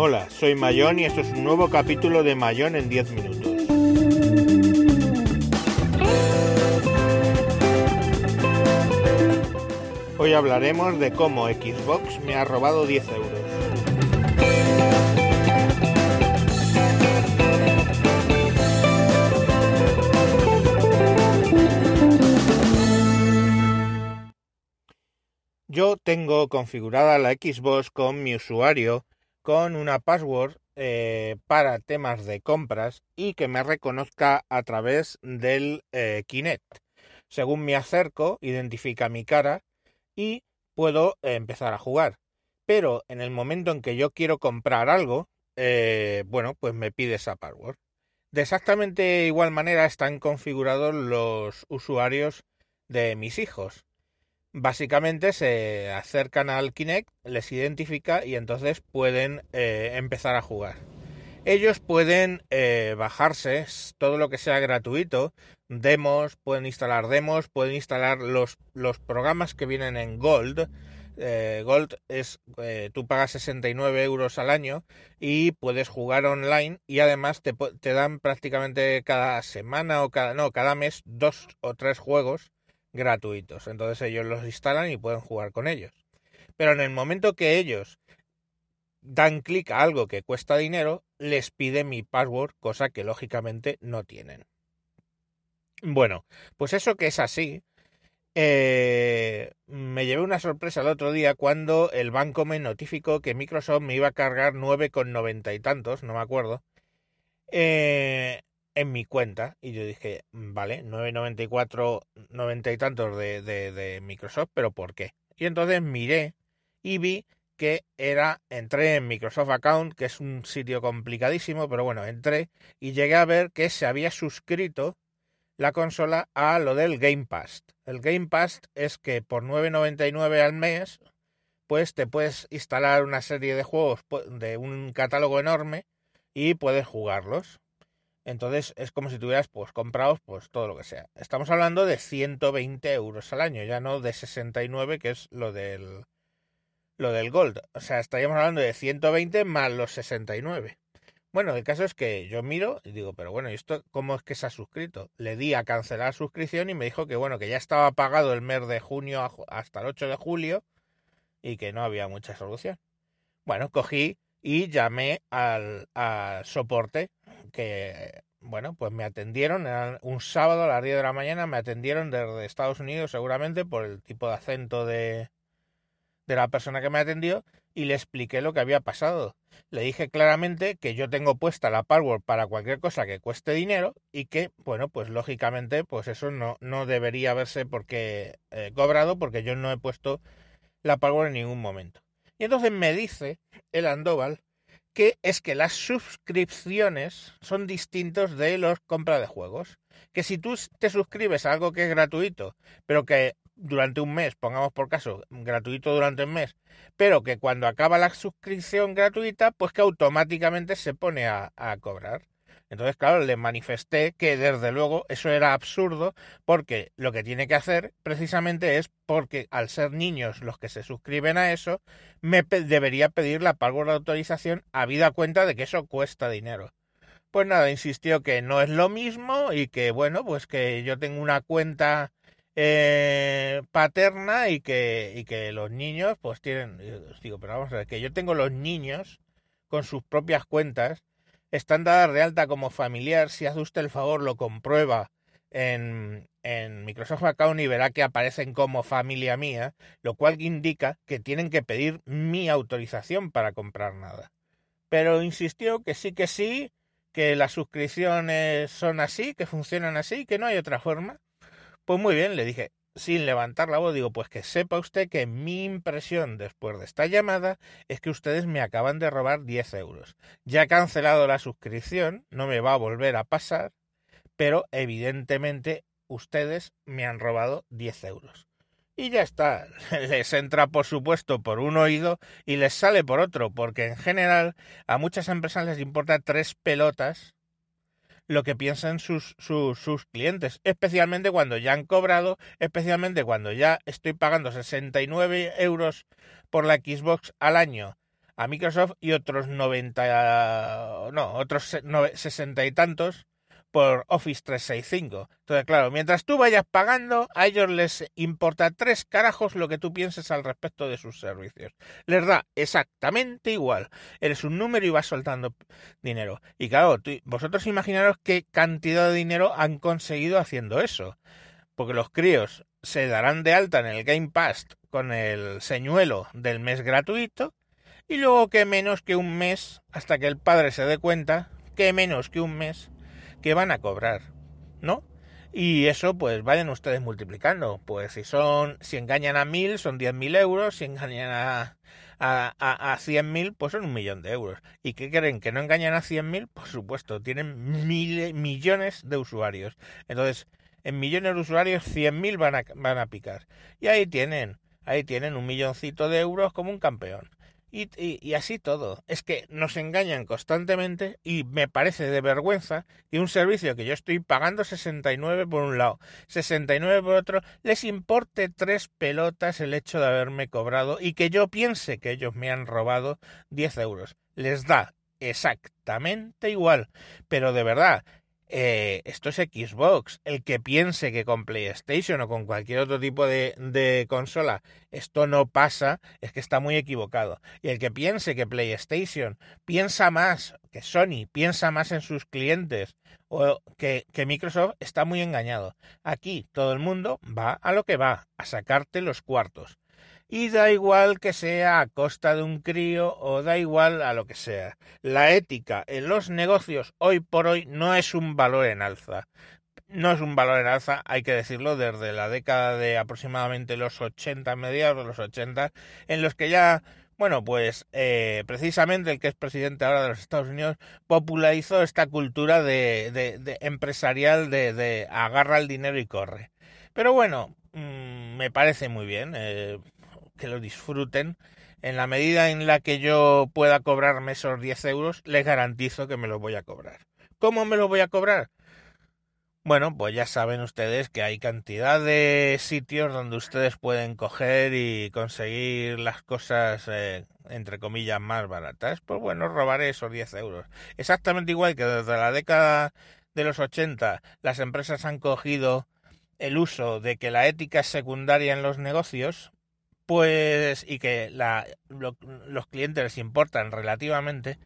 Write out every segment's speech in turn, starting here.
Hola, soy Mayón y esto es un nuevo capítulo de Mayón en 10 minutos. Hoy hablaremos de cómo Xbox me ha robado 10 euros. Yo tengo configurada la Xbox con mi usuario con una password eh, para temas de compras y que me reconozca a través del eh, Kinect. Según me acerco, identifica mi cara y puedo eh, empezar a jugar. Pero en el momento en que yo quiero comprar algo, bueno, pues me pide esa password. De exactamente igual manera están configurados los usuarios de mis hijos básicamente se acercan al Kinect, les identifica y entonces pueden eh, empezar a jugar. Ellos pueden eh, bajarse todo lo que sea gratuito, demos, pueden instalar demos, pueden instalar los, los programas que vienen en Gold. Eh, Gold es, tú pagas 69 euros al año y puedes jugar online y además te, te dan prácticamente cada semana o cada, no, cada mes dos o tres juegos gratuitos. Entonces ellos los instalan y pueden jugar con ellos. Pero en el momento que ellos dan clic a algo que cuesta dinero, les pide mi password, cosa que lógicamente no tienen. Bueno, pues eso que es así, eh, me llevé una sorpresa el otro día cuando el banco me notificó que Microsoft me iba a cargar 9,90 y tantos, no me acuerdo, eh, en mi cuenta y yo dije, mm, vale, 9.94, 90 y tantos de, de, Microsoft, pero ¿por qué? Y entonces miré y vi que era, entré en Microsoft Account, que es un sitio complicadísimo, pero bueno, entré y llegué a ver que se había suscrito la consola a lo del Game Pass. El Game Pass es que por 9.99 al mes, pues te puedes instalar una serie de juegos de un catálogo enorme y puedes jugarlos. Entonces es como si tuvieras pues comprados pues todo lo que sea. Estamos hablando de 120 euros al año, ya no de 69 que es lo del lo del Gold. O sea, estaríamos hablando de 120 más los 69. Bueno, el caso es que yo miro y digo, pero bueno, ¿y esto cómo es que se ha suscrito? Le di a cancelar suscripción y me dijo que bueno, que ya estaba pagado el mes de junio hasta el 8 de julio y que no había mucha solución. Bueno, cogí y llamé al, soporte que, bueno, pues me atendieron, era un sábado a las 10 de la mañana, me atendieron desde Estados Unidos seguramente por el tipo de acento de, de la persona que me atendió y le expliqué lo que había pasado. Le dije claramente que yo tengo puesta la password para cualquier cosa que cueste dinero y que, bueno, pues lógicamente, pues eso no, no debería haberse porque eh, cobrado porque yo no he puesto la password en ningún momento. Y entonces me dice el Andoval que es que las suscripciones son distintos de los compras de juegos. Que si tú te suscribes a algo que es gratuito, pero que durante un mes, pongamos por caso, gratuito durante un mes, pero que cuando acaba la suscripción gratuita, pues que automáticamente se pone a, a cobrar. Entonces, claro, le manifesté que desde luego eso era absurdo porque lo que tiene que hacer precisamente es porque al ser niños los que se suscriben a eso, me debería pedir la pago de autorización habida cuenta de que eso cuesta dinero. Pues nada, insistió que no es lo mismo y que bueno, pues que yo tengo una cuenta eh, paterna y que, y que los niños pues tienen, digo, pero vamos a ver, que yo tengo los niños con sus propias cuentas están dadas de alta como familiar. Si hace usted el favor, lo comprueba en, en Microsoft Account y verá que aparecen como familia mía, lo cual indica que tienen que pedir mi autorización para comprar nada. Pero insistió que sí, que sí, que las suscripciones son así, que funcionan así, que no hay otra forma. Pues muy bien, le dije, sin levantar la voz, digo, pues que sepa usted que mi impresión después de esta llamada es que ustedes me acaban de robar 10 euros. Ya he cancelado la suscripción, no me va a volver a pasar, pero evidentemente ustedes me han robado 10 euros. Y ya está, les entra por supuesto por un oído y les sale por otro, porque en general a muchas empresas les importa tres pelotas lo que piensan sus, sus, sus, clientes, especialmente cuando ya han cobrado, especialmente cuando ya estoy pagando 69 euros por la Xbox al año a Microsoft y otros 90, no, otros 60 y tantos por Office 365. Entonces, claro, mientras tú vayas pagando, a ellos les importa tres carajos lo que tú pienses al respecto de sus servicios. Les da exactamente igual. Eres un número y vas soltando dinero. Y claro, vosotros imaginaros qué cantidad de dinero han conseguido haciendo eso. Porque los críos se darán de alta en el Game Pass con el señuelo del mes gratuito. Y luego que menos que un mes, hasta que el padre se dé cuenta, que menos que un mes que van a cobrar, ¿no? Y eso, pues vayan ustedes multiplicando. Pues si son, si engañan a mil, son diez mil euros. Si engañan a, a, a, cien mil, pues son un millón de euros. ¿Y qué creen? ¿Que no engañan a cien mil? Por supuesto, tienen mil, millones de usuarios. Entonces, en millones de usuarios, cien mil van a, van a picar. Y ahí tienen, ahí tienen un milloncito de euros como un campeón. Y, y, así todo. Es que nos engañan constantemente y me parece de vergüenza que un servicio que yo estoy pagando 69 por un lado, 69 por otro, les importe tres pelotas el hecho de haberme cobrado y que yo piense que ellos me han robado 10 euros. Les da exactamente igual. Pero de verdad, eh, esto es Xbox. El que piense que con PlayStation o con cualquier otro tipo de, consola esto no pasa, es que está muy equivocado. Y el que piense que PlayStation piensa más que Sony, piensa más en sus clientes o que Microsoft, está muy engañado. Aquí todo el mundo va a lo que va, a sacarte los cuartos y da igual que sea a costa de un crío o da igual a lo que sea. La ética en los negocios hoy por hoy no es un valor en alza. No es un valor en alza, hay que decirlo, desde la década de aproximadamente los 80, mediados de los 80, en los que ya bueno, pues eh, precisamente el que es presidente ahora de los Estados Unidos popularizó esta cultura de, empresarial de, agarra el dinero y corre. Pero bueno, mmm, me parece muy bien. Eh, que lo disfruten. En la medida en la que yo pueda cobrarme esos 10 euros, les garantizo que me los voy a cobrar. ¿Cómo me los voy a cobrar? Bueno, pues ya saben ustedes que hay cantidad de sitios donde ustedes pueden coger y conseguir las cosas, eh, entre comillas, más baratas. Pues bueno, robaré esos 10 euros. Exactamente igual que desde la década de los 80 las empresas han cogido el uso de que la ética es secundaria en los negocios, pues y que la, los clientes importan relativamente,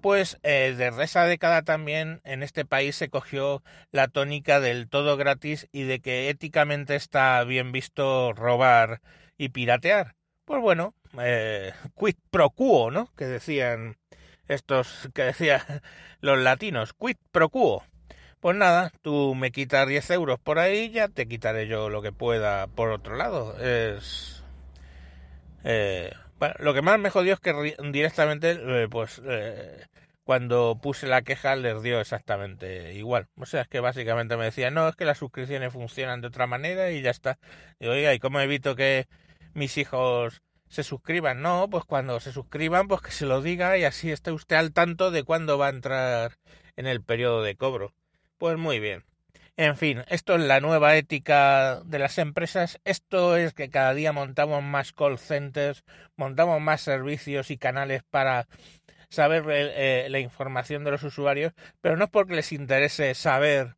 pues eh, desde esa década también en este país se cogió la tónica del todo gratis y de que éticamente está bien visto robar y piratear. Pues bueno, eh, quid pro quo, ¿no? Que decían estos, que decían los latinos, quid pro quo. Pues nada, tú me quitas 10 euros por ahí, ya te quitaré yo lo que pueda por otro lado. Es eh, bueno, lo que más me jodió es que directamente, eh, pues, eh, cuando puse la queja les dio exactamente igual. O sea, es que básicamente me decían, no, es que las suscripciones funcionan de otra manera y ya está. Y oiga, ¿y cómo evito que mis hijos se suscriban? No, pues cuando se suscriban, pues que se lo diga y así esté usted al tanto de cuándo va a entrar en el periodo de cobro. Pues muy bien. En fin, esto es la nueva ética de las empresas. Esto es que cada día montamos más call centers, montamos más servicios y canales para saber eh, la información de los usuarios, pero no es porque les interese saber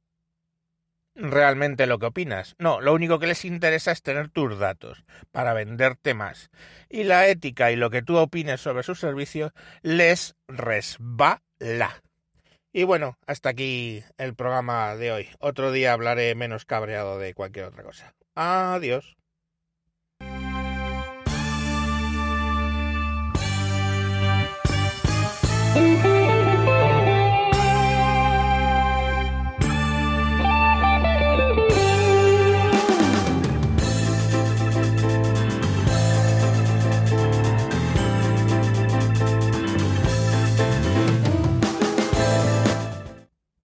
realmente lo que opinas. No, lo único que les interesa es tener tus datos para venderte más. Y la ética y lo que tú opines sobre sus servicios les resbala. Y bueno, hasta aquí el programa de hoy. Otro día hablaré menos cabreado de cualquier otra cosa. Adiós.